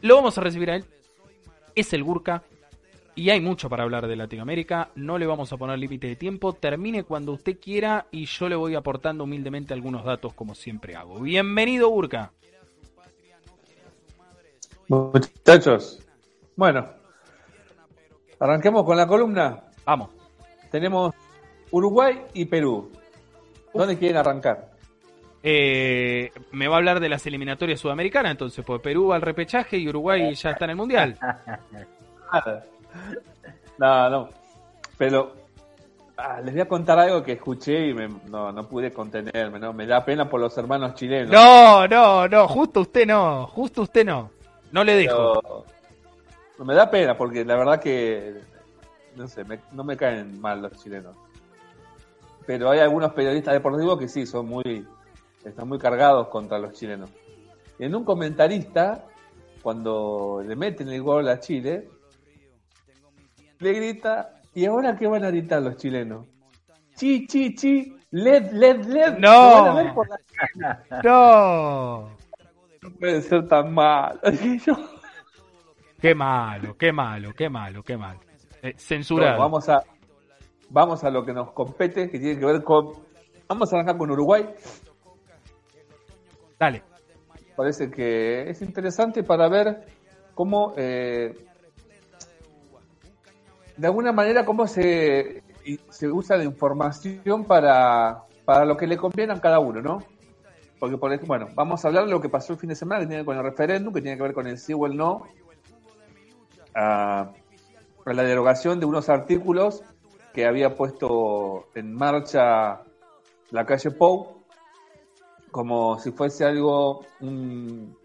Lo vamos a recibir a él. Es el Gurka. Y hay mucho para hablar de Latinoamérica. No le vamos a poner límite de tiempo. Termine cuando usted quiera y yo le voy aportando humildemente algunos datos como siempre hago. Bienvenido, Gurka. Muchachos, bueno, arranquemos con la columna. Vamos. Tenemos Uruguay y Perú. ¿Dónde quieren arrancar? Eh, me va a hablar de las eliminatorias sudamericanas, entonces, pues Perú va al repechaje y Uruguay ya está en el Mundial. no, no. Pero ah, les voy a contar algo que escuché y no, no pude contenerme, ¿no? Me da pena por los hermanos chilenos. No, no, no, justo usted no, justo usted no. No le dejo. me da pena porque la verdad que, no sé, no me caen mal los chilenos. Pero hay algunos periodistas deportivos que sí, son muy, están muy cargados contra los chilenos. Y en un comentarista, cuando le meten el gol a Chile, le grita, ¿y ahora qué van a gritar los chilenos? Chi, chi, chi, led, led, led. No. No. No puede ser tan mal. Qué malo, qué malo, qué malo, qué malo. Eh, censurado. vamos a vamos a lo que nos compete, que tiene que ver con. Vamos a arrancar con Uruguay. Dale. Parece que es interesante para ver cómo, eh, de alguna manera, cómo se, se usa la información para, para lo que le conviene a cada uno, ¿no? Porque, por ejemplo, bueno, vamos a hablar de lo que pasó el fin de semana, que tiene que ver con el referéndum, que tiene que ver con el sí o el no, a, la derogación de unos artículos que había puesto en marcha la calle Pou, como si fuese algo, un,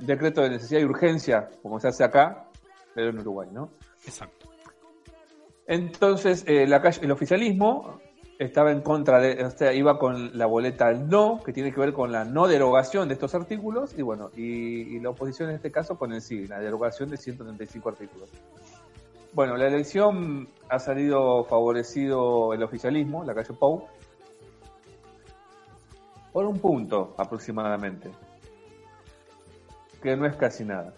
decreto de necesidad y urgencia, como se hace acá, pero en Uruguay, ¿no? Exacto. Entonces, eh, la calle, el oficialismo estaba en contra de, o sea, iba con la boleta no, que tiene que ver con la no derogación de estos artículos, y bueno, y, la oposición en este caso con el sí, la derogación de 135 artículos. Bueno, la elección ha salido favorecido el oficialismo, la calle Pou, por un punto aproximadamente, que no es casi nada.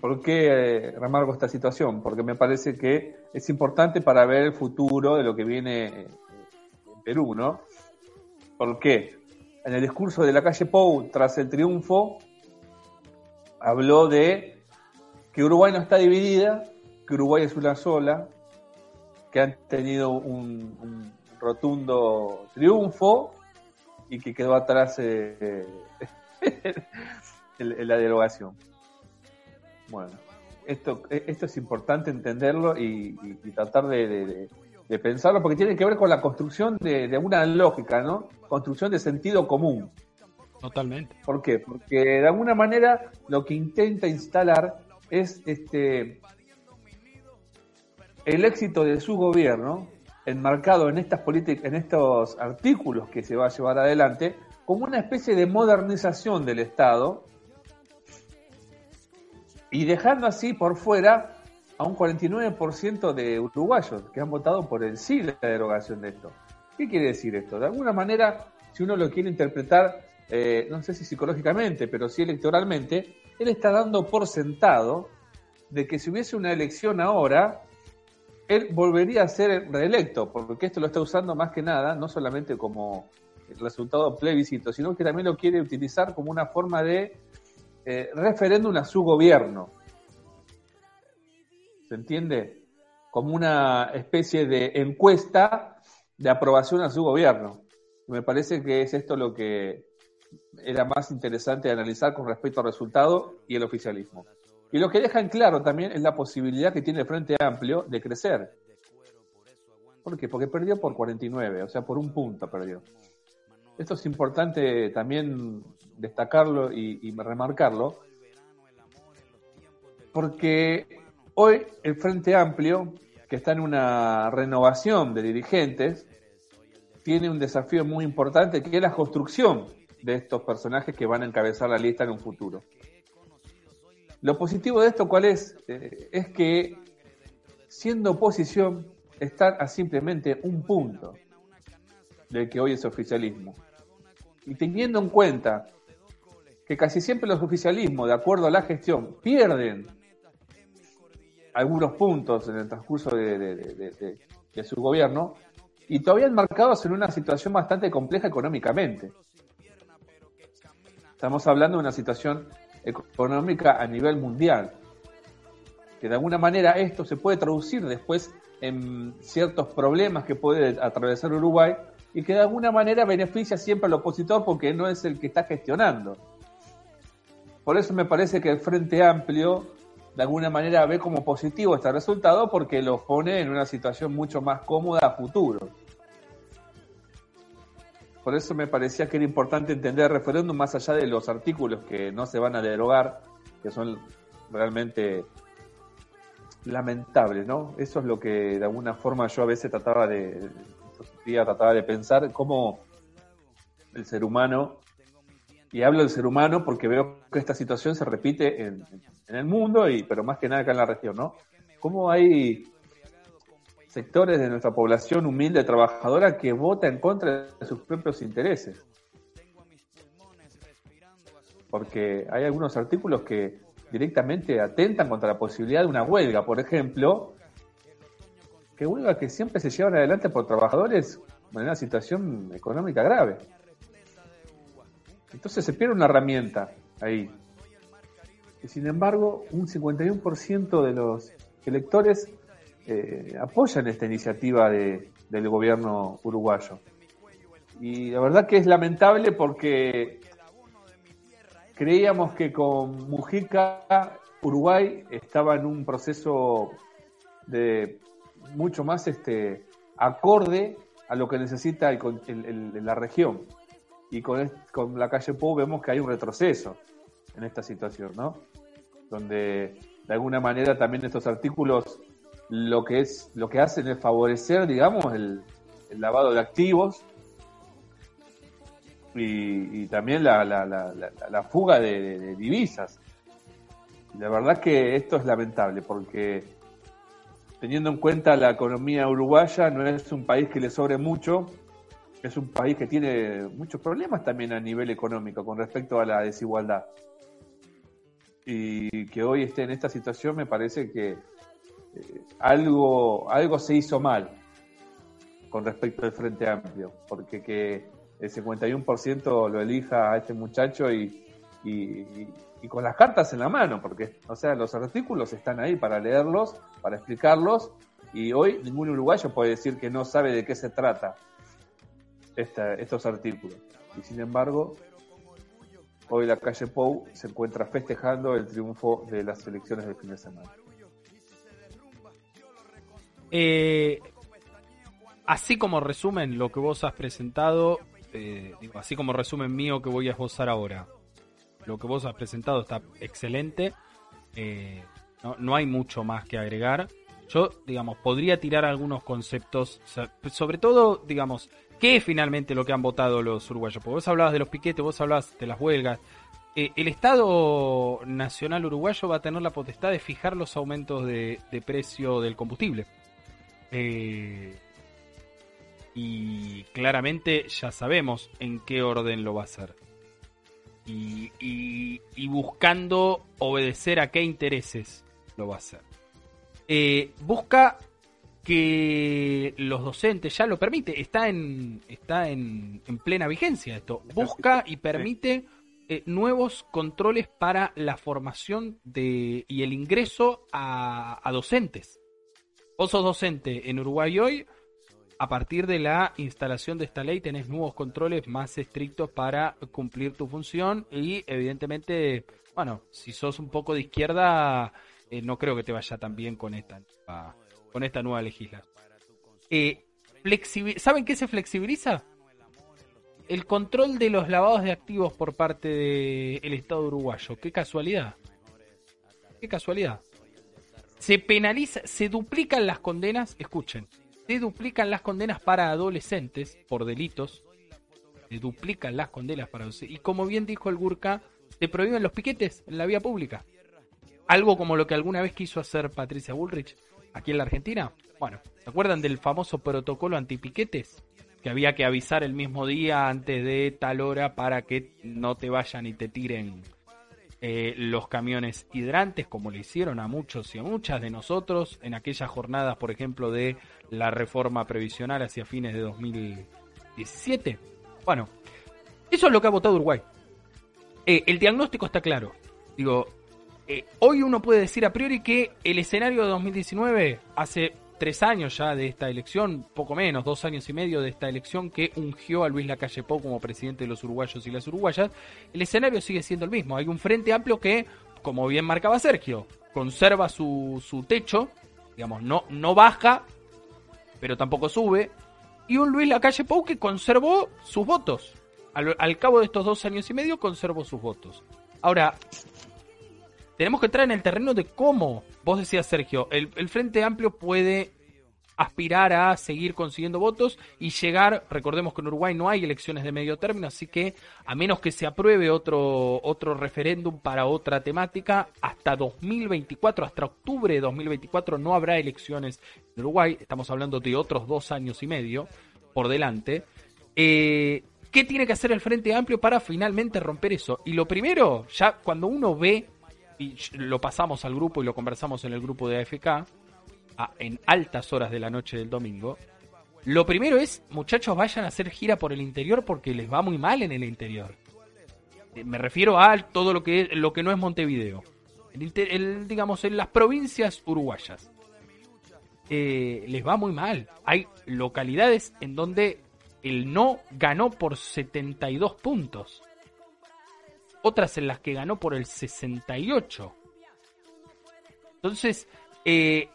¿Por qué eh, remarco esta situación? Porque me parece que es importante para ver el futuro de lo que viene eh, en Perú, ¿no? ¿Por qué? En el discurso de la calle Pou, tras el triunfo, habló de que Uruguay no está dividida, que Uruguay es una sola, que han tenido un, rotundo triunfo y que quedó atrás eh, la derogación. Bueno, esto, esto es importante entenderlo y, tratar de, pensarlo porque tiene que ver con la construcción de, una lógica, ¿no? Construcción de sentido común. Totalmente. ¿Por qué? Porque de alguna manera lo que intenta instalar es este el éxito de su gobierno enmarcado en estas en estos artículos que se va a llevar adelante, como una especie de modernización del Estado y dejando así por fuera a un 49% de uruguayos que han votado por el sí de la derogación de esto. ¿Qué quiere decir esto? De alguna manera, si uno lo quiere interpretar, eh, no sé si psicológicamente, pero sí electoralmente, él está dando por sentado de que si hubiese una elección ahora, él volvería a ser reelecto, porque esto lo está usando más que nada, no solamente como resultado plebiscito, sino que también lo quiere utilizar como una forma de eh, referéndum a su gobierno. ¿Se entiende? Como una especie de encuesta de aprobación a su gobierno. Me parece que es esto lo que era más interesante analizar con respecto al resultado y el oficialismo. Y lo que deja en claro también es la posibilidad que tiene el Frente Amplio de crecer. ¿Por qué? Porque perdió por 49, o sea, por un punto perdió. Esto es importante también destacarlo y, remarcarlo, porque hoy el Frente Amplio, que está en una renovación de dirigentes, tiene un desafío muy importante que es la construcción de estos personajes que van a encabezar la lista en un futuro. Lo positivo de esto, ¿cuál es? Eh, es que siendo oposición, están a simplemente un punto del que hoy es oficialismo. Y teniendo en cuenta que casi siempre los oficialismos, de acuerdo a la gestión, pierden algunos puntos en el transcurso de, su gobierno y todavía enmarcados en una situación bastante compleja económicamente. Estamos hablando de una situación económica a nivel mundial, que de alguna manera esto se puede traducir después en ciertos problemas que puede atravesar Uruguay y que de alguna manera beneficia siempre al opositor porque no es el que está gestionando. Por eso me parece que el Frente Amplio de alguna manera ve como positivo este resultado porque lo pone en una situación mucho más cómoda a futuro. Por eso me parecía que era importante entender el referéndum más allá de los artículos que no se van a derogar, que son realmente lamentables, ¿no? Eso es lo que de alguna forma yo a veces trataba de, trataba de pensar cómo el ser humano y hablo del ser humano porque veo que esta situación se repite en, el mundo, y, pero más que nada acá en la región, ¿no? Cómo hay sectores de nuestra población humilde, trabajadora, que vota en contra de sus propios intereses. Porque hay algunos artículos que directamente atentan contra la posibilidad de una huelga, por ejemplo, que huelga que siempre se llevan adelante por trabajadores en una situación económica grave. Entonces se pierde una herramienta ahí. Y sin embargo, un 51% de los electores eh, apoyan esta iniciativa de, del gobierno uruguayo. Y la verdad que es lamentable porque creíamos que con Mujica Uruguay estaba en un proceso de mucho más este acorde a lo que necesita la región y con, con la calle Pou vemos que hay un retroceso en esta situación, ¿no? Donde de alguna manera también estos artículos lo que es lo que hacen es favorecer, digamos, el, lavado de activos y, también la, la, la, la fuga de, de, divisas. La verdad que esto es lamentable porque teniendo en cuenta la economía uruguaya no es un país que le sobre mucho es un país que tiene muchos problemas también a nivel económico con respecto a la desigualdad. Y que hoy esté en esta situación me parece que algo, algo se hizo mal con respecto al Frente Amplio, porque que el 51% lo elija a este muchacho y, y, con las cartas en la mano, porque o sea, los artículos están ahí para leerlos, para explicarlos, y hoy ningún uruguayo puede decir que no sabe de qué se trata estos artículos. Y sin embargo, hoy la calle Pou se encuentra festejando el triunfo de las elecciones del fin de semana. Eh, así como resumen lo que vos has presentado, eh, así como resumen mío que voy a esbozar ahora, lo que vos has presentado está excelente. Eh, no, no, hay mucho más que agregar. Yo, digamos, podría tirar algunos conceptos, sobre todo, digamos, ¿Qué es finalmente lo que han votado los uruguayos? Porque vos hablabas de los piquetes, vos hablabas de las huelgas. Eh, el Estado Nacional Uruguayo va a tener la potestad de fijar los aumentos de, precio del combustible. Eh, y claramente ya sabemos en qué orden lo va a hacer. Y, y, buscando obedecer a qué intereses lo va a hacer. Eh, busca que los docentes ya lo permite, está en, está en, plena vigencia esto, busca y permite eh, nuevos controles para la formación de, y el ingreso a, docentes. Vos sos docente en Uruguay hoy, a partir de la instalación de esta ley tenés nuevos controles más estrictos para cumplir tu función y evidentemente, bueno, si sos un poco de izquierda, eh, no creo que te vaya tan bien con esta con esta nueva legislación. Eh, ¿Saben qué se flexibiliza? El control de los lavados de activos por parte del Estado uruguayo. Qué casualidad. Qué casualidad. Se penaliza, se duplican las condenas, escuchen, se duplican las condenas para adolescentes por delitos. Se duplican las condenas para adolescentes. Y como bien dijo el Gurka, se prohíben los piquetes en la vía pública. Algo como lo que alguna vez quiso hacer Patricia Bullrich aquí en la Argentina. Bueno, ¿se acuerdan del famoso protocolo antipiquetes? que había que avisar el mismo día antes de tal hora para que no te vayan y te tiren eh, los camiones hidrantes, como le hicieron a muchos y a muchas de nosotros en aquellas jornadas, por ejemplo, de la reforma previsional hacia fines de 2017. Bueno, eso es lo que ha votado Uruguay. Eh, el diagnóstico está claro. Digo, eh, hoy uno puede decir a priori que el escenario de 2019 hace tres años ya de esta elección, poco menos, dos años y medio de esta elección que ungió a Luis Lacalle Pou como presidente de los uruguayos y las uruguayas, el escenario sigue siendo el mismo. Hay un frente amplio que, como bien marcaba Sergio, conserva su, su techo, digamos, no, no baja, pero tampoco sube, y un Luis Lacalle Pou que conservó sus votos. Al, al cabo de estos dos años y medio conservó sus votos. Ahora, tenemos que entrar en el terreno de cómo, vos decías Sergio, el, Frente Amplio puede aspirar a seguir consiguiendo votos y llegar, recordemos que en Uruguay no hay elecciones de medio término, así que a menos que se apruebe otro, otro referéndum para otra temática, hasta 2024, hasta octubre de 2024 no habrá elecciones en Uruguay, estamos hablando de otros dos años y medio por delante. Eh, ¿Qué tiene que hacer el Frente Amplio para finalmente romper eso? Y lo primero, ya cuando uno ve y lo pasamos al grupo y lo conversamos en el grupo de AFK en altas horas de la noche del domingo. Lo primero es, muchachos, vayan a hacer gira por el interior porque les va muy mal en el interior. Eh, me refiero a todo lo que, lo que no es Montevideo. Digamos, en las provincias uruguayas. Eh, les va muy mal. Hay localidades en donde el no ganó por 72 puntos otras en las que ganó por el 68. Entonces, eh,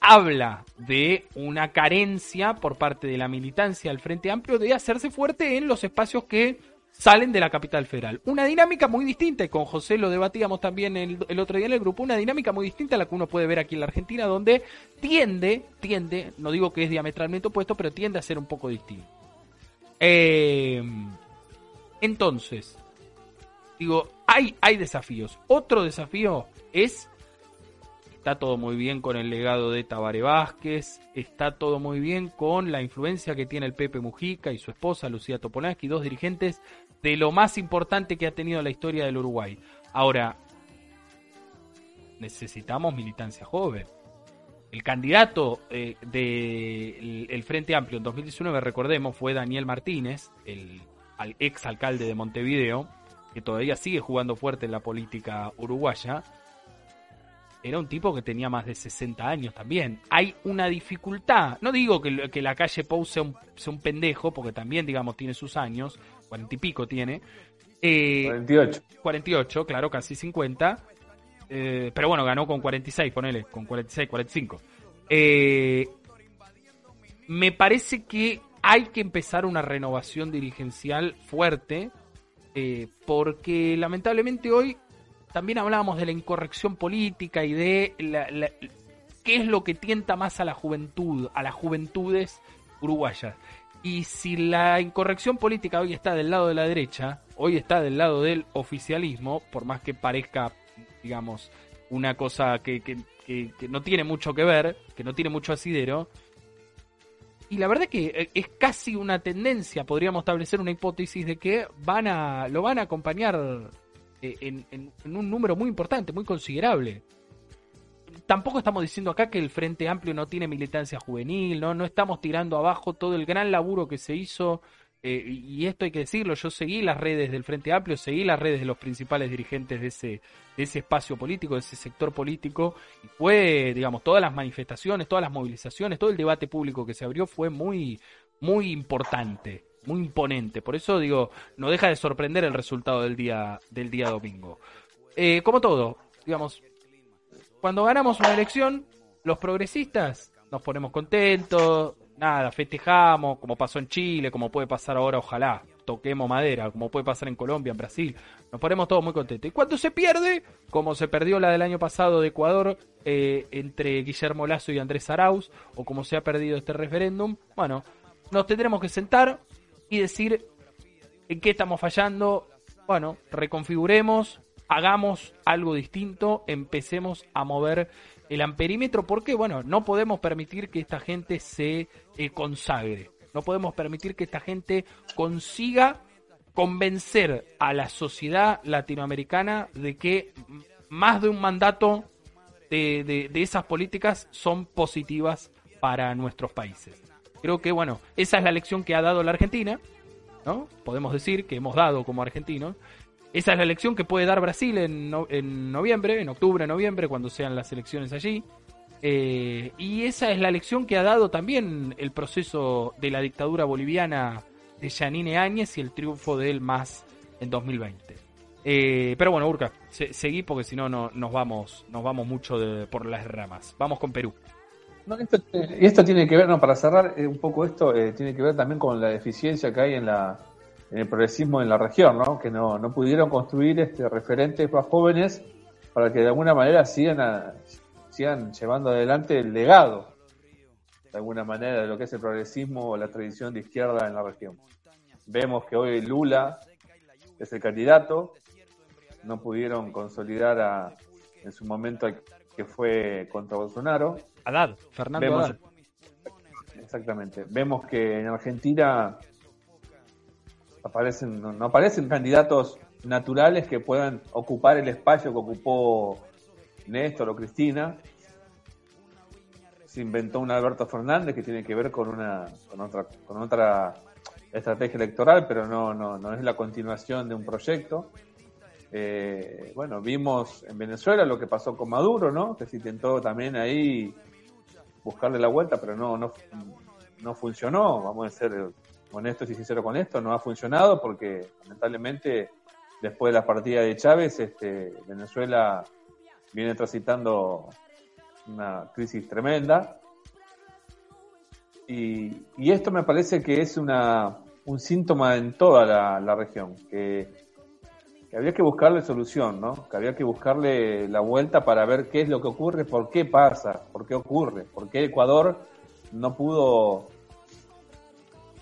habla de una carencia por parte de la militancia del Frente Amplio de hacerse fuerte en los espacios que salen de la capital federal. Una dinámica muy distinta, y con José lo debatíamos también el, otro día en el grupo, una dinámica muy distinta a la que uno puede ver aquí en la Argentina, donde tiende, tiende, no digo que es diametralmente opuesto, pero tiende a ser un poco distinto. Eh, entonces, digo, hay, hay desafíos. Otro desafío es, está todo muy bien con el legado de Tabare Vázquez, está todo muy bien con la influencia que tiene el Pepe Mujica y su esposa Lucía Topolansky, dos dirigentes de lo más importante que ha tenido la historia del Uruguay. Ahora, necesitamos militancia joven. El candidato eh, del Frente Amplio en 2019, recordemos, fue Daniel Martínez, el ex alcalde de Montevideo, que todavía sigue jugando fuerte en la política uruguaya, era un tipo que tenía más de 60 años también. Hay una dificultad. No digo que, que la calle Pou sea un, pendejo, porque también, digamos, tiene sus años, cuarenta y pico tiene. Eh, 48. 48, claro, casi 50. Eh, pero bueno, ganó con 46, ponele, con 46, 45. Eh, me parece que hay que empezar una renovación dirigencial fuerte eh, porque lamentablemente hoy también hablábamos de la incorrección política y de qué es lo que tienta más a la juventud, a las juventudes uruguayas. Y si la incorrección política hoy está del lado de la derecha, hoy está del lado del oficialismo, por más que parezca, digamos, una cosa que, que no tiene mucho que ver, que no tiene mucho asidero, y la verdad que eh, es casi una tendencia, podríamos establecer una hipótesis de que van a, lo van a acompañar eh, en, un número muy importante, muy considerable. Tampoco estamos diciendo acá que el Frente Amplio no tiene militancia juvenil, ¿no? No estamos tirando abajo todo el gran laburo que se hizo eh, y esto hay que decirlo, yo seguí las redes del Frente Amplio, seguí las redes de los principales dirigentes de ese, de ese espacio político, de ese sector político, y fue, digamos, todas las manifestaciones, todas las movilizaciones, todo el debate público que se abrió fue muy, muy importante, muy imponente. Por eso digo, no deja de sorprender el resultado del día, del día domingo. Eh, como todo, digamos, cuando ganamos una elección, los progresistas nos ponemos contentos, nada, festejamos, como pasó en Chile, como puede pasar ahora, ojalá, toquemos madera, como puede pasar en Colombia, en Brasil, nos ponemos todos muy contentos. Y cuando se pierde, como se perdió la del año pasado de Ecuador eh, entre Guillermo Lazo y Andrés Arauz, o como se ha perdido este referéndum, bueno, nos tendremos que sentar y decir en qué estamos fallando, bueno, reconfiguremos, hagamos algo distinto, empecemos a mover el amperímetro, porque bueno, no podemos permitir que esta gente se eh, consagre. No podemos permitir que esta gente consiga convencer a la sociedad latinoamericana de que más de un mandato de, esas políticas son positivas para nuestros países. Creo que, bueno, esa es la lección que ha dado la Argentina, ¿no? Podemos decir que hemos dado como argentinos. Esa es la lección que puede dar Brasil en, en noviembre, en octubre, noviembre, cuando sean las elecciones allí. Eh, y esa es la lección que ha dado también el proceso de la dictadura boliviana de Yanine Áñez y el triunfo de él más en 2020. Eh, pero bueno, Urca, seguí porque si no, nos vamos, nos vamos mucho por las ramas. Vamos con Perú. y esto tiene que ver, no, para cerrar eh, un poco esto, tiene que ver también con la deficiencia que hay en la en el progresismo en la región, ¿no? Que no, no pudieron construir este referentes más jóvenes para que de alguna manera sigan a, sigan llevando adelante el legado, de alguna manera, de lo que es el progresismo o la tradición de izquierda en la región. Vemos que hoy Lula es el candidato, no pudieron consolidar a, en su momento que fue contra Bolsonaro. Haddad, Fernando Exactamente. Vemos que en Argentina aparecen, no aparecen candidatos naturales que puedan ocupar el espacio que ocupó Néstor o Cristina. Se inventó un Alberto Fernández que tiene que ver con una con otra con otra estrategia electoral, pero no, no, no es la continuación de un proyecto. Eh, bueno, vimos en Venezuela lo que pasó con Maduro, ¿no? Que se intentó también ahí buscarle la vuelta, pero no, no, no funcionó. Vamos a ser honestos y sinceros con esto, no ha funcionado porque lamentablemente después de la partida de Chávez, este, Venezuela viene transitando una crisis tremenda. Y, esto me parece que es una, un síntoma en toda la, región, que, había que buscarle solución, ¿no? que había que buscarle la vuelta para ver qué es lo que ocurre, por qué pasa, por qué ocurre, por qué Ecuador no pudo,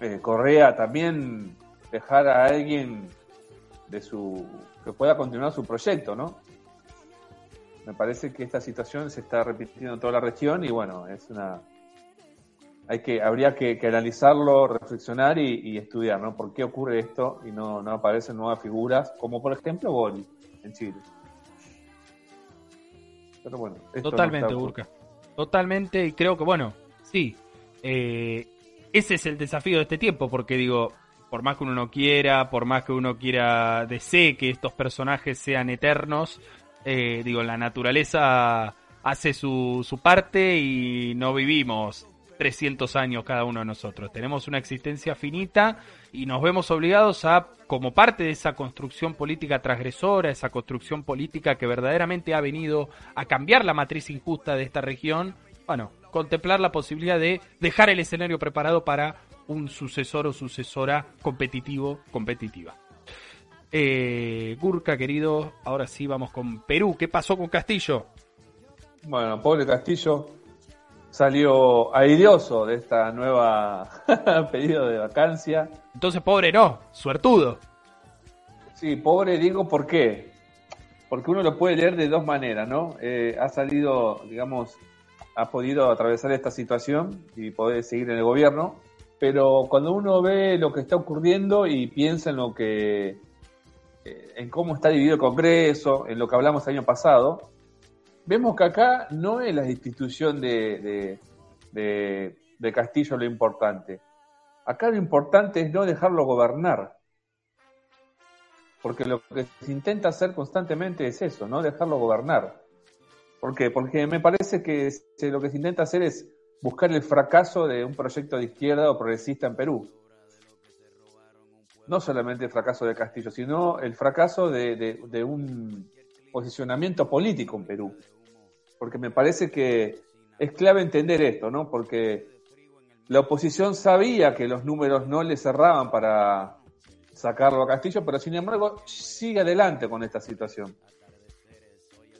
eh, Correa también dejar a alguien de su que pueda continuar su proyecto, ¿no? Me parece que esta situación se está repitiendo en toda la región y bueno, es una hay que habría que, analizarlo, reflexionar y, estudiar, ¿no? ¿Por qué ocurre esto y no, no aparecen nuevas figuras como por ejemplo Boli en Chile? Pero bueno, totalmente, Burka. Totalmente y creo que bueno, sí. Eh, ese es el desafío de este tiempo porque digo, por más que uno no quiera, por más que uno quiera desee que estos personajes sean eternos, eh, digo, la naturaleza hace su, su parte y no vivimos 300 años cada uno de nosotros. Tenemos una existencia finita y nos vemos obligados a, como parte de esa construcción política transgresora, esa construcción política que verdaderamente ha venido a cambiar la matriz injusta de esta región, bueno, contemplar la posibilidad de dejar el escenario preparado para un sucesor o sucesora competitivo, competitiva. Eh, Gurka, querido, ahora sí vamos con Perú. ¿Qué pasó con Castillo? Bueno, pobre Castillo salió airioso de esta nueva pedido de vacancia. Entonces, pobre no, suertudo. Sí, pobre digo, ¿por qué? Porque uno lo puede leer de dos maneras, ¿no? Eh, ha salido, digamos, ha podido atravesar esta situación y poder seguir en el gobierno, pero cuando uno ve lo que está ocurriendo y piensa en lo que eh, en cómo está dividido el Congreso, en lo que hablamos el año pasado, vemos que acá no es la institución de, de, Castillo lo importante. Acá lo importante es no dejarlo gobernar. Porque lo que se intenta hacer constantemente es eso, no dejarlo gobernar. ¿Por qué? Porque me parece que lo que se intenta hacer es buscar el fracaso de un proyecto de izquierda o progresista en Perú no solamente el fracaso de Castillo, sino el fracaso de, un posicionamiento político en Perú. Porque me parece que es clave entender esto, ¿no? Porque la oposición sabía que los números no le cerraban para sacarlo a Castillo, pero sin embargo sigue adelante con esta situación.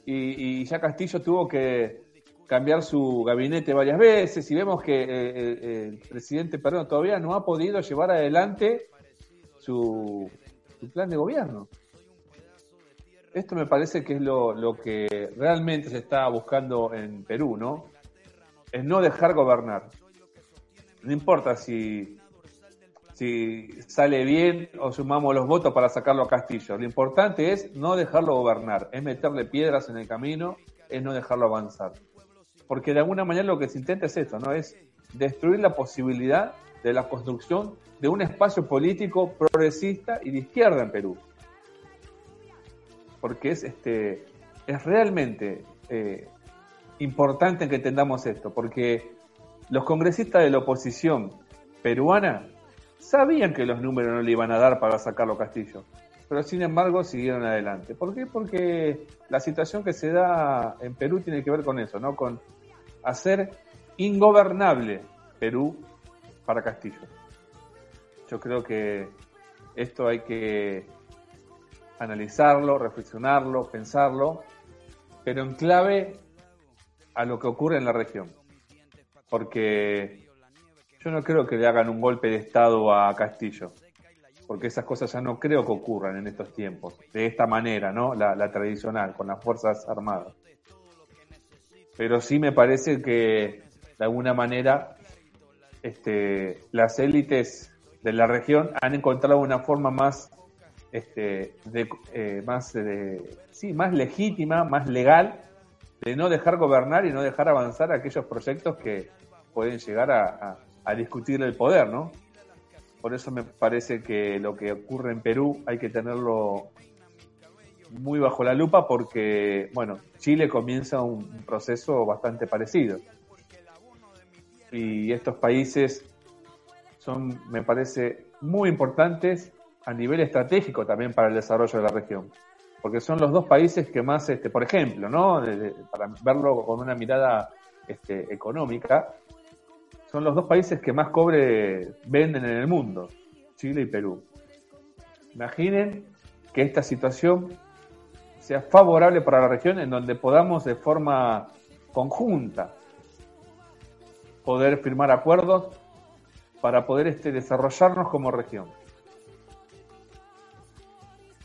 Y, ya Castillo tuvo que cambiar su gabinete varias veces y vemos que eh, eh, el presidente perdón, todavía no ha podido llevar adelante su, plan de gobierno. Esto me parece que es lo, que realmente se está buscando en Perú, ¿no? Es no dejar gobernar. No importa si si sale bien o sumamos los votos para sacarlo a Castillo. Lo importante es no dejarlo gobernar, es meterle piedras en el camino, es no dejarlo avanzar. Porque de alguna manera lo que se intenta es esto, ¿no? Es destruir la posibilidad de la construcción de un espacio político progresista y de izquierda en Perú. Porque es este es realmente eh, importante que entendamos esto, porque los congresistas de la oposición peruana sabían que los números no le iban a dar para sacarlo Castillo, pero sin embargo siguieron adelante. ¿Por qué? Porque la situación que se da en Perú tiene que ver con eso, ¿no? Con hacer ingobernable Perú para Castillo. Yo creo que esto hay que analizarlo, reflexionarlo, pensarlo, pero en clave a lo que ocurre en la región. Porque yo no creo que le hagan un golpe de Estado a Castillo, porque esas cosas ya no creo que ocurran en estos tiempos, de esta manera, ¿no? La, tradicional, con las Fuerzas Armadas. Pero sí me parece que, de alguna manera, este, las élites de la región han encontrado una forma más este, de, eh, más de, sí, más legítima, más legal de no dejar gobernar y no dejar avanzar aquellos proyectos que pueden llegar a, discutir el poder, ¿no? Por eso me parece que lo que ocurre en Perú hay que tenerlo muy bajo la lupa porque, bueno, Chile comienza un, proceso bastante parecido. Y estos países son, me parece, muy importantes a nivel estratégico también para el desarrollo de la región porque son los dos países que más, este, por ejemplo, ¿no? para verlo con una mirada este, económica, son los dos países que más cobre venden en el mundo, Chile y Perú. Imaginen que esta situación sea favorable para la región en donde podamos de forma conjunta poder firmar acuerdos para poder este, desarrollarnos como región.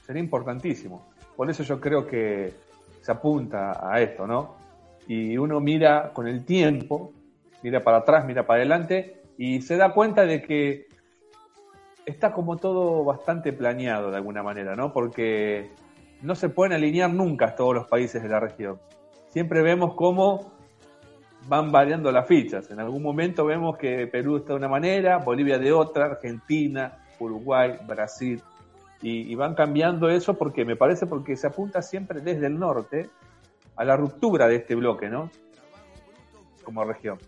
Sería importantísimo. Por eso yo creo que se apunta a esto, ¿no? Y uno mira con el tiempo, mira para atrás, mira para adelante y se da cuenta de que está como todo bastante planeado de alguna manera, ¿no? Porque no se pueden alinear nunca todos los países de la región. Siempre vemos cómo van variando las fichas. En algún momento vemos que Perú está de una manera, Bolivia de otra, Argentina, Uruguay, Brasil, y, van cambiando eso porque me parece porque se apunta siempre desde el norte a la ruptura de este bloque, ¿no? Como región.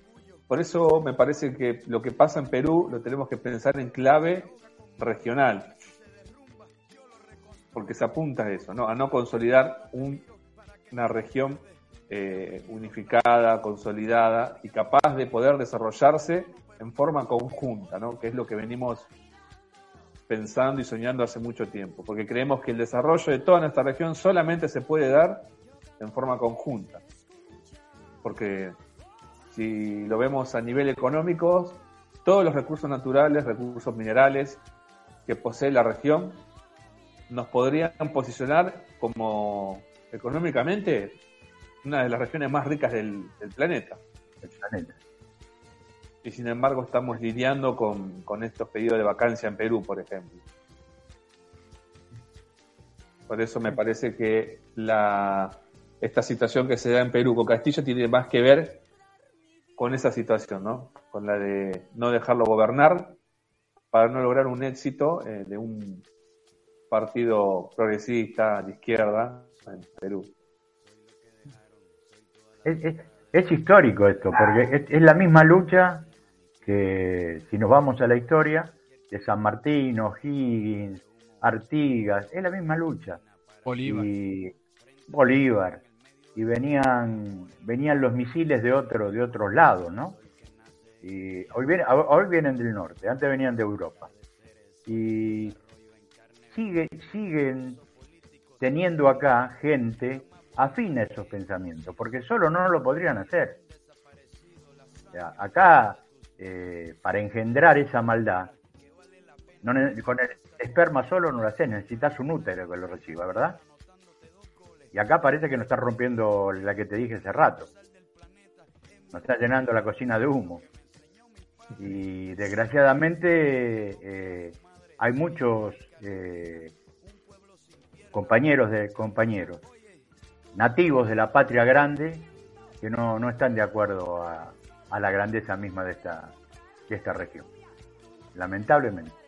Por eso me parece que lo que pasa en Perú lo tenemos que pensar en clave regional. Porque se apunta a eso, ¿no? A no consolidar una región eh, unificada, consolidada y capaz de poder desarrollarse en forma conjunta, ¿no? Que es lo que venimos pensando y soñando hace mucho tiempo, porque creemos que el desarrollo de toda nuestra región solamente se puede dar en forma conjunta. Porque si lo vemos a nivel económico, todos los recursos naturales, recursos minerales que posee la región, nos podrían posicionar como económicamente una de las regiones más ricas del, planeta. El planeta y sin embargo estamos lidiando con, estos pedidos de vacancia en Perú, por ejemplo. Por eso me parece que la, esta situación que se da en Perú con Castillo tiene más que ver con esa situación, ¿no? Con la de no dejarlo gobernar para no lograr un éxito eh, de un partido progresista de izquierda en Perú. Es, histórico esto, porque es, la misma lucha que si nos vamos a la historia, de San Martín, O'Higgins, Artigas, es la misma lucha. Bolívar. Y Bolívar. Y venían, venían los misiles de otro, de otros lados, ¿no? Y hoy, vienen, hoy vienen del norte, antes venían de Europa. Y sigue, siguen teniendo acá gente afín a esos pensamientos, porque solo no lo podrían hacer. acá eh, para engendrar esa maldad, con el esperma solo no lo haces, necesitas un útero que lo reciba, ¿verdad? Y acá parece que nos está rompiendo la que te dije hace rato. Nos está llenando la cocina de humo. Y desgraciadamente eh, hay muchos eh, compañeros de compañeros nativos de la patria grande que no, no están de acuerdo a, a la grandeza misma de esta, de esta región. Lamentablemente.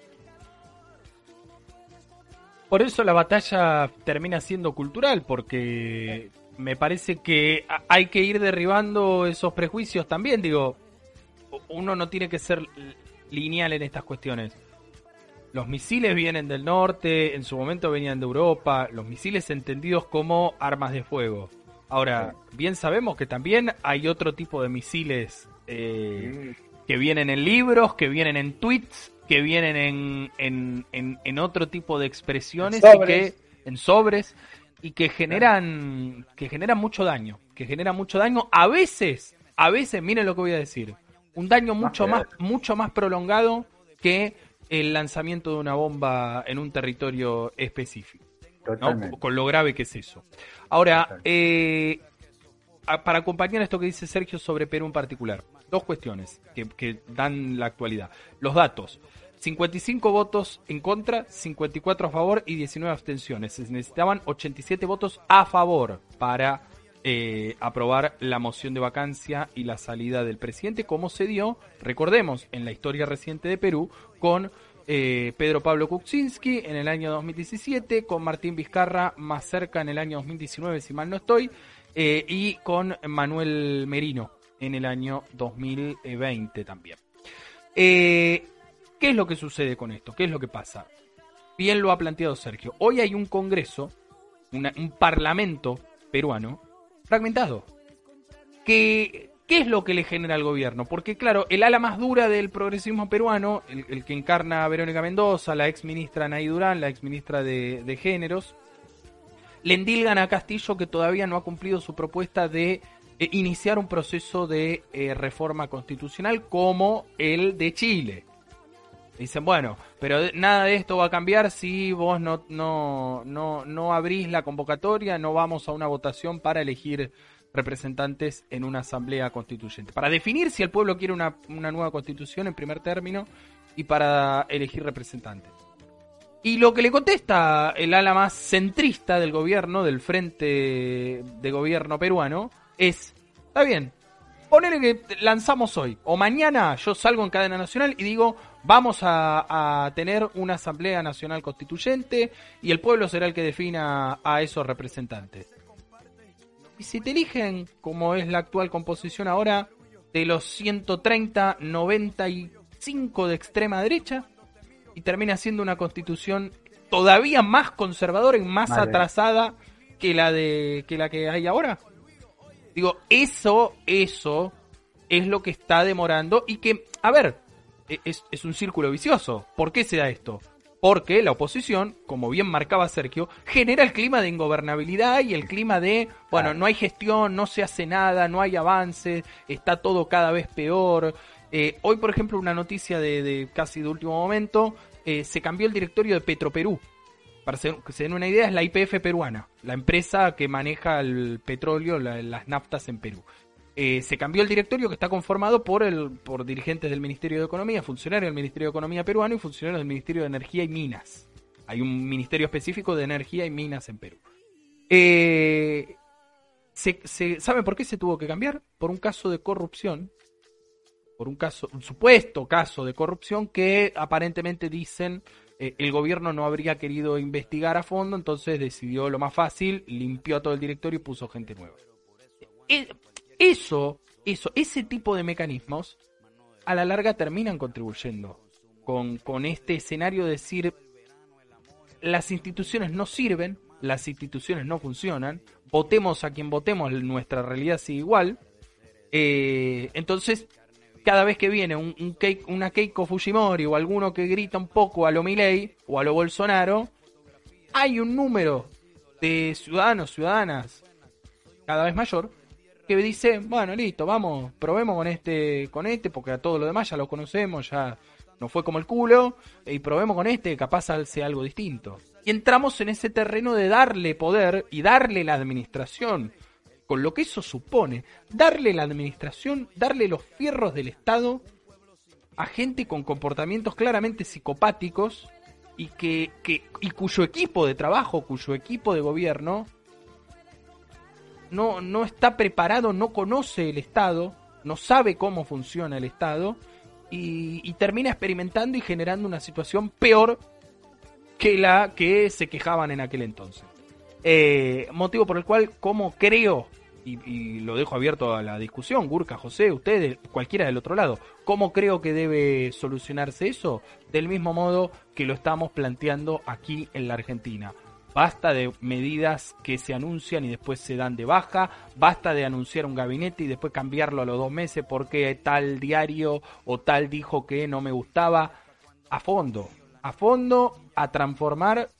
Por eso la batalla termina siendo cultural, porque me parece que hay que ir derribando esos prejuicios también. Digo, uno no tiene que ser lineal en estas cuestiones. Los misiles vienen del norte, en su momento venían de Europa, los misiles entendidos como armas de fuego. Ahora, bien sabemos que también hay otro tipo de misiles eh, que vienen en libros, que vienen en tweets, que vienen en, en, otro tipo de expresiones y que en sobres y que generan que generan mucho daño, que generan mucho daño. A veces, a veces, miren lo que voy a decir, un daño mucho más mucho más prolongado que el lanzamiento de una bomba en un territorio específico. Con lo grave que es eso. Ahora, eh, para acompañar esto que dice Sergio sobre Perú en particular, dos cuestiones que, dan la actualidad. Los datos. 55 votos en contra, 54 a favor y 19 abstenciones. Se necesitaban 87 votos a favor para eh, aprobar la moción de vacancia y la salida del presidente, como se dio, recordemos, en la historia reciente de Perú, con eh, Pedro Pablo Kuczynski en el año 2017, con Martín Vizcarra más cerca en el año 2019, si mal no estoy, eh, y con Manuel Merino en el año 2020 también. ¿Qué es lo que sucede con esto? ¿Qué es lo que pasa? Bien lo ha planteado Sergio. Hoy hay un Congreso, un Parlamento peruano, fragmentado. ¿Qué, ¿Qué es lo que le genera al gobierno? Porque claro, el ala más dura del progresismo peruano, el, que encarna a Verónica Mendoza, la ex ministra Nay Durán, la ex ministra de, Géneros, le endilgan a Castillo que todavía no ha cumplido su propuesta de eh, iniciar un proceso de eh, reforma constitucional como el de Chile. Dicen, bueno, pero nada de esto va a cambiar si vos no, no, no, no abrís la convocatoria, no vamos a una votación para elegir representantes en una asamblea constituyente. Para definir si el pueblo quiere una, una nueva constitución en primer término y para elegir representantes. Y lo que le contesta el ala más centrista del gobierno, del frente de gobierno peruano, es, está bien, ponele que lanzamos hoy, o mañana yo salgo en cadena nacional y digo, vamos a, tener una Asamblea Nacional Constituyente y el pueblo será el que defina a esos representantes. Y si te eligen, como es la actual composición ahora, de los 130, 95 de extrema derecha, y termina siendo una constitución todavía más conservadora y más atrasada que la de que la que hay ahora. Digo, eso, eso es lo que está demorando y que, a ver, e, es, un círculo vicioso. ¿Por qué se da esto? Porque la oposición, como bien marcaba Sergio, genera el clima de ingobernabilidad y el clima de, bueno, no hay gestión, no se hace nada, no hay avance, está todo cada vez peor. Eh, hoy, por ejemplo, una noticia de, casi de último momento, eh, se cambió el directorio de Petroperú. Para que se den una idea, es la IPF peruana, la empresa que maneja el petróleo, las naftas en Perú. Eh, se cambió el directorio que está conformado por, el, por dirigentes del Ministerio de Economía, funcionarios del Ministerio de Economía peruano y funcionarios del Ministerio de Energía y Minas. Hay un ministerio específico de energía y minas en Perú. Eh, se, ¿Sabe por qué se tuvo que cambiar? Por un caso de corrupción, por un caso, un supuesto caso de corrupción que aparentemente dicen eh, el gobierno no habría querido investigar a fondo, entonces decidió lo más fácil, limpió todo el directorio y puso gente nueva. Eh, eso, eso, ese tipo de mecanismos a la larga terminan contribuyendo con, con este escenario de decir las instituciones no sirven, las instituciones no funcionan, votemos a quien votemos, nuestra realidad sigue igual. Eh, entonces cada vez que viene un, un una Keiko Fujimori o alguno que grita un poco a lo Milei o a lo Bolsonaro, hay un número de ciudadanos, ciudadanas cada vez mayor que dice, bueno, listo, vamos, probemos con este, con este, porque a todo lo demás ya lo conocemos, ya no fue como el culo, y probemos con este, capaz sea algo distinto. Y entramos en ese terreno de darle poder y darle la administración lo que eso supone, darle la administración, darle los fierros del Estado a gente con comportamientos claramente psicopáticos y que, que y cuyo equipo de trabajo, cuyo equipo de gobierno no, no está preparado, no conoce el Estado, no sabe cómo funciona el Estado y, termina experimentando y generando una situación peor que la que se quejaban en aquel entonces. Eh, motivo por el cual, como creo, y, lo dejo abierto a la discusión, Gurka, José, ustedes, cualquiera del otro lado, ¿cómo creo que debe solucionarse eso? Del mismo modo que lo estamos planteando aquí en la Argentina. Basta de medidas que se anuncian y después se dan de baja. Basta de anunciar un gabinete y después cambiarlo a los dos meses porque tal diario o tal dijo que no me gustaba. A fondo, a fondo, a transformar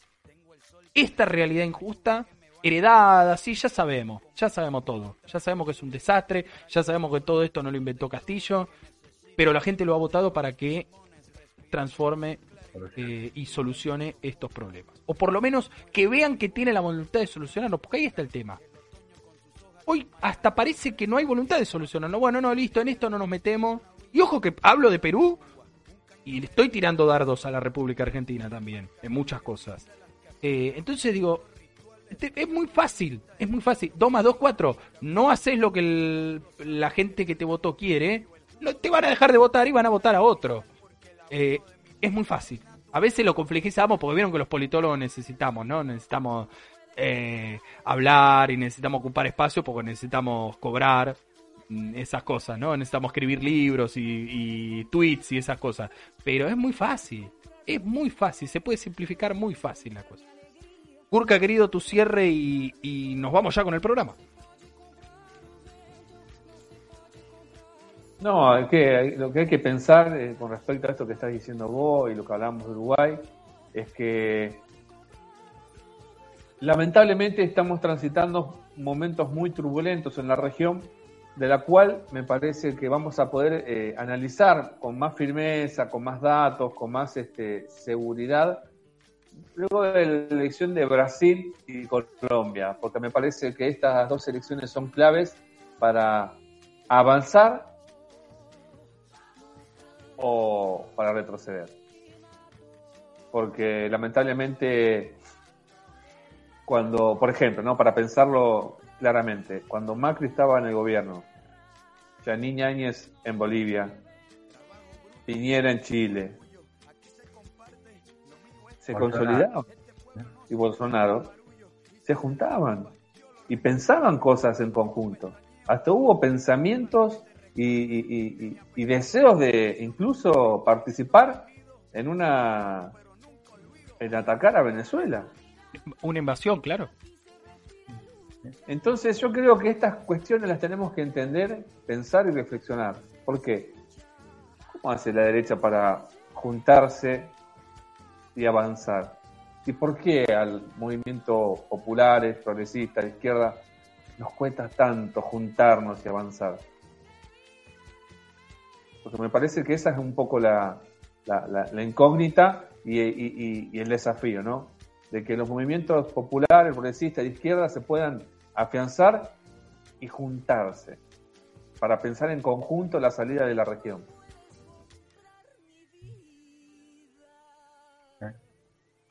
esta realidad injusta, heredada, sí, ya sabemos, ya sabemos todo. Ya sabemos que es un desastre, ya sabemos que todo esto no lo inventó Castillo, pero la gente lo ha votado para que transforme eh, y solucione estos problemas. O por lo menos que vean que tiene la voluntad de solucionarlo, porque ahí está el tema. Hoy hasta parece que no hay voluntad de solucionarlo. Bueno, no, listo, en esto no nos metemos. Y ojo que hablo de Perú y le estoy tirando dardos a la República Argentina también, en muchas cosas. Eh, entonces digo, es muy fácil, es muy fácil. 2 más 2, 4. No haces lo que la gente que te votó quiere, te van a dejar de votar y van a votar a otro. Eh, es muy fácil. A veces lo complejizamos porque vieron que los politólogos necesitamos, ¿no? Necesitamos eh, hablar y necesitamos ocupar espacio porque necesitamos cobrar mm, esas cosas, ¿no? Necesitamos escribir libros y, tweets y esas cosas. Pero es muy fácil, es muy fácil, se puede simplificar muy fácil la cosa. Gurka, querido, tu cierre y nos vamos ya con el programa. No, que, lo que hay que pensar eh, con respecto a esto que estás diciendo vos y lo que hablamos de Uruguay es que lamentablemente estamos transitando momentos muy turbulentos en la región, de la cual me parece que vamos a poder eh, analizar con más firmeza, con más datos, con más este, seguridad, luego de la elección de Brasil y Colombia, porque me parece que estas dos elecciones son claves para avanzar o para retroceder. Porque lamentablemente, cuando, por ejemplo, ¿no? para pensarlo claramente, cuando Macri estaba en el gobierno, Janine Áñez en Bolivia, Piñera en Chile, se consolidaban y Bolsonaro se juntaban y pensaban cosas en conjunto. Hasta hubo pensamientos y, deseos de incluso participar en una en atacar a Venezuela. Una invasión, claro. Entonces yo creo que estas cuestiones las tenemos que entender, pensar y reflexionar. ¿Por qué? ¿Cómo hace la derecha para juntarse y avanzar? ¿Y por qué al movimiento popular, progresista, de izquierda, nos cuesta tanto juntarnos y avanzar? Porque me parece que esa es un poco la, incógnita y, el desafío, ¿no? De que los movimientos populares, progresistas de izquierda se puedan afianzar y juntarse para pensar en conjunto la salida de la región.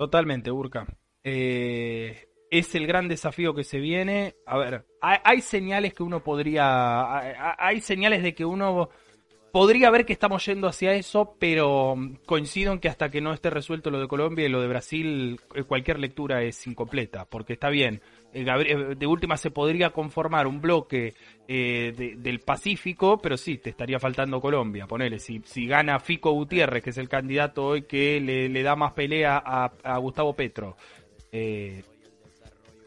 Totalmente, Urca. Eh, es el gran desafío que se viene. A ver, hay, hay señales que uno podría. Hay, hay, señales de que uno podría ver que estamos yendo hacia eso, pero mm, coincido en que hasta que no esté resuelto lo de Colombia y lo de Brasil, eh, cualquier lectura es incompleta, porque está bien. Eh, eh, de última se podría conformar un bloque del Pacífico, pero sí, te estaría faltando Colombia. Ponele, si, si gana Fico Gutiérrez, que es el candidato hoy que le, da más pelea a, a Gustavo Petro, eh,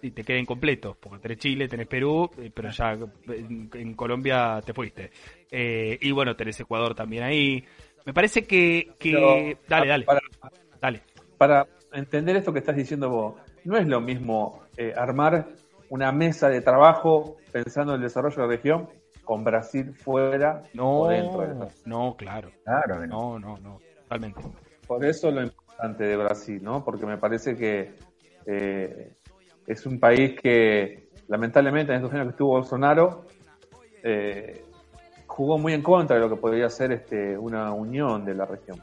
y te queda incompleto, porque tenés Chile, tenés Perú, eh, pero ya en, Colombia te fuiste. Eh, y bueno, tenés Ecuador también ahí. Me parece que... dale, dale. Para, dale. Para entender esto que estás diciendo vos, no es lo mismo eh, armar una mesa de trabajo pensando en el desarrollo de la región con Brasil fuera no, o dentro de No, claro. Claro. No, no, no, totalmente. Por eso lo importante de Brasil, ¿no? Porque me parece que es un país que lamentablemente en estos años que estuvo Bolsonaro eh, jugó muy en contra de lo que podría ser este, una unión de la región.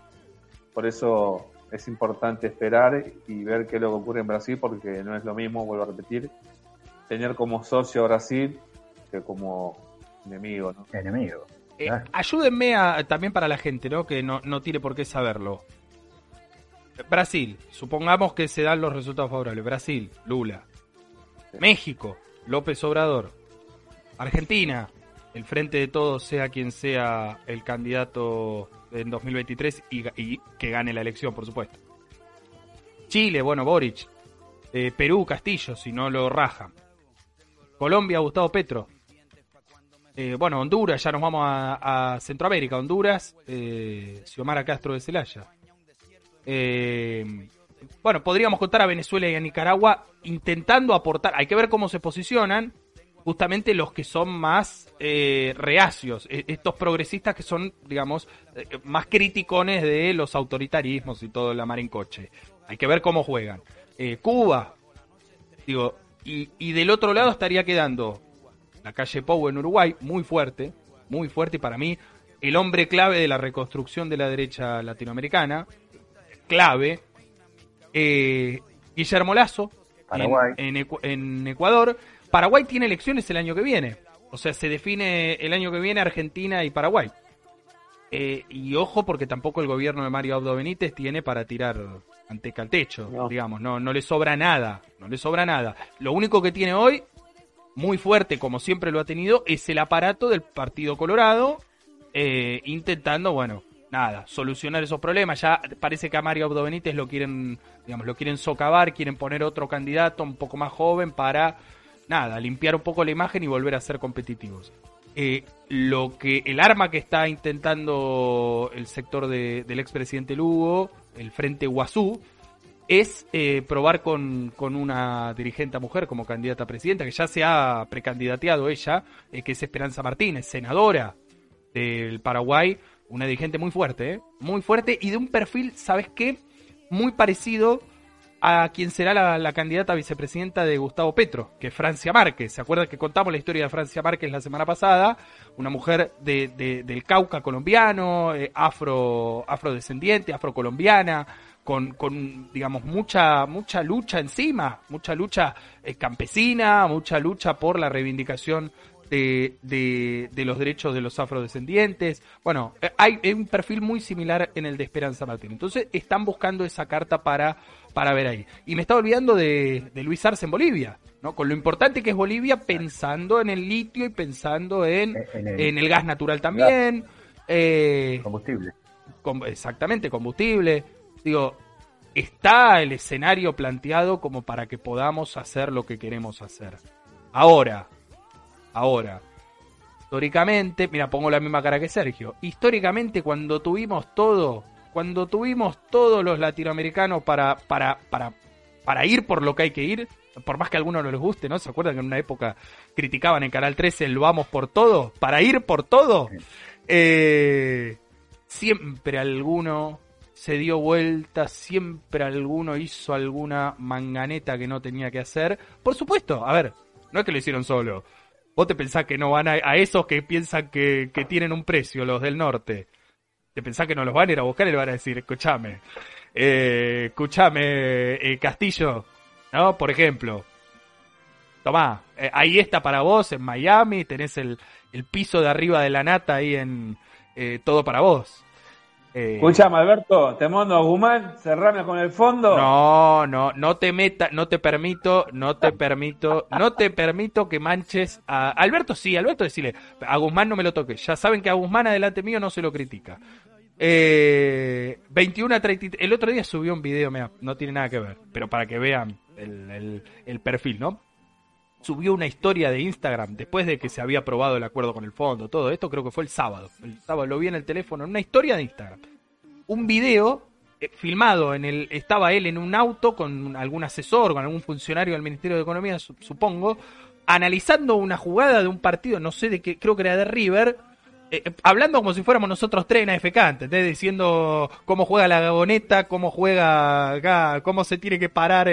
Por eso es importante esperar y ver qué es lo que ocurre en Brasil, porque no es lo mismo, vuelvo a repetir, tener como socio a Brasil que como enemigo. ¿no? Enemigo. Eh, ayúdenme también para la gente, ¿no? Que no, no tiene por qué saberlo. Brasil, supongamos que se dan los resultados favorables. Brasil, Lula. México, López Obrador. Argentina, el frente de todos, sea quien sea el candidato en 2023 y, que gane la elección, por supuesto. Chile, bueno, Boric. Eh, Perú, Castillo, si no lo raja. Colombia, Gustavo Petro. Eh, bueno, Honduras, ya nos vamos a, Centroamérica, Honduras, eh, Xiomara Castro de Celaya. Eh, bueno, podríamos contar a Venezuela y a Nicaragua intentando aportar, hay que ver cómo se posicionan justamente los que son más eh, reacios, e, estos progresistas que son, digamos, eh, más criticones de los autoritarismos y todo la mar en coche. Hay que ver cómo juegan. Cuba, digo, y, y, del otro lado estaría quedando la calle Pou en Uruguay, muy fuerte, muy fuerte y para mí el hombre clave de la reconstrucción de la derecha latinoamericana, clave. Eh, Guillermo Lazo, En, Ecuador. Paraguay tiene elecciones el año que viene. O sea, se define el año que viene Argentina y Paraguay. Eh, y ojo, porque tampoco el gobierno de Mario Abdo Benítez tiene para tirar anteca al techo, digamos, no, no le sobra nada, no le sobra nada. Lo único que tiene hoy, muy fuerte, como siempre lo ha tenido, es el aparato del Partido Colorado, eh, intentando, bueno, nada, solucionar esos problemas. Ya parece que a Mario Abdo Benítez lo quieren, digamos, lo quieren socavar, quieren poner otro candidato un poco más joven para, nada, limpiar un poco la imagen y volver a ser competitivos. Eh, lo que el arma que está intentando el sector del expresidente Lugo, el Frente Guazú, es eh, probar con, con, una dirigente mujer como candidata a presidenta, que ya se ha precandidateado ella, eh, que es Esperanza Martínez, senadora del Paraguay, una dirigente muy fuerte, muy fuerte y de un perfil, ¿sabes qué? Muy parecido a quien será la, candidata a vicepresidenta de Gustavo Petro, que es Francia Márquez. ¿Se acuerdan que contamos la historia de Francia Márquez la semana pasada? Una mujer de, del Cauca colombiano, eh, afro, afrodescendiente, afrocolombiana, con, con, digamos, mucha, mucha lucha encima, mucha lucha eh, campesina, mucha lucha por la reivindicación de, de, los derechos de los afrodescendientes. Bueno, eh, hay, un perfil muy similar en el de Esperanza Martín. Entonces están buscando esa carta para, para ver ahí. Y me estaba olvidando de, Luis Arce en Bolivia. ¿no? Con lo importante que es Bolivia, pensando en el litio y pensando en, en, el, gas natural también. Eh, combustible. exactamente, combustible. Digo, está el escenario planteado como para que podamos hacer lo que queremos hacer. Ahora, Ahora, históricamente, mira, pongo la misma cara que Sergio. Históricamente, cuando tuvimos todo, cuando tuvimos todos los latinoamericanos para, para, para, para ir por lo que hay que ir, por más que a algunos no les guste, ¿no? ¿Se acuerdan que en una época criticaban en Canal 13 el vamos por todo? Para ir por todo. Eh, siempre alguno se dio vuelta, siempre alguno hizo alguna manganeta que no tenía que hacer. Por supuesto, a ver, no es que lo hicieron solo. Vos te pensás que no van a, a esos que piensan que, que, tienen un precio, los del norte. Te pensás que no los van a ir a buscar y le van a decir, escúchame, eh, escúchame, eh, Castillo, ¿no? Por ejemplo, tomá, eh, ahí está para vos en Miami, tenés el, el piso de arriba de la nata ahí en eh, todo para vos. Eh, Escuchame, Alberto, te mando a Guzmán, cerrame con el fondo. No, no, no te meta, no te permito, no te permito, no te permito que manches a Alberto. Sí, Alberto, decirle, a Guzmán no me lo toques. Ya saben que a Guzmán adelante mío no se lo critica. Eh, 21 a 30, el otro día subió un video, mira, no tiene nada que ver, pero para que vean el, el perfil, ¿no? Subió una historia de Instagram después de que se había aprobado el acuerdo con el fondo, todo esto creo que fue el sábado. El sábado lo vi en el teléfono, una historia de Instagram un video eh, filmado en el estaba él en un auto con algún asesor, con algún funcionario del Ministerio de Economía, supongo, analizando una jugada de un partido, no sé de qué, creo que era de River, eh, eh, hablando como si fuéramos nosotros tres en AFK, ¿entendés? Diciendo cómo juega la gagoneta, cómo juega acá, cómo se tiene que parar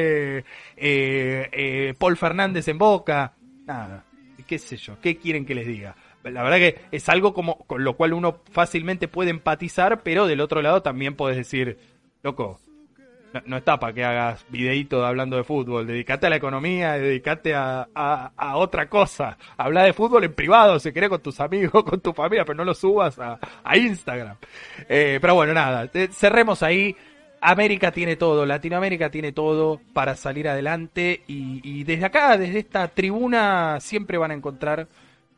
Paul Fernández en Boca, nada, qué sé yo, qué quieren que les diga. la verdad que es algo como con lo cual uno fácilmente puede empatizar, pero del otro lado también puedes decir, loco, no, está para que hagas videíto hablando de fútbol, dedícate a la economía, dedícate a, a, otra cosa. Habla de fútbol en privado, si querés, con tus amigos, con tu familia, pero no lo subas a, a Instagram. Eh, pero bueno, nada, cerremos ahí. América tiene todo, Latinoamérica tiene todo para salir adelante y, y desde acá, desde esta tribuna, siempre van a encontrar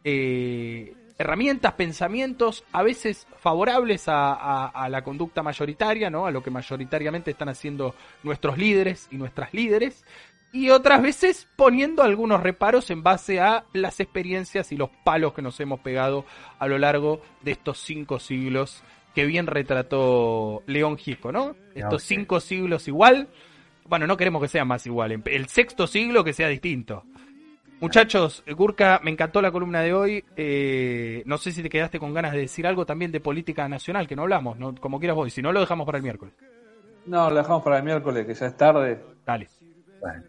eh, herramientas, pensamientos, a veces favorables a, la conducta mayoritaria, ¿no? A lo que mayoritariamente están haciendo nuestros líderes y nuestras líderes. Y otras veces poniendo algunos reparos en base a las experiencias y los palos que nos hemos pegado a lo largo de estos cinco siglos que bien retrató León Gisco, ¿no? Estos cinco siglos igual. Bueno, no queremos que sean más igual. El sexto siglo que sea distinto. Muchachos, Gurka, me encantó la columna de hoy. Eh, no sé si te quedaste con ganas de decir algo también de política nacional, que no hablamos, ¿no? como quieras vos. Si no, lo dejamos para el miércoles. No, lo dejamos para el miércoles, que ya es tarde. Dale. Bueno.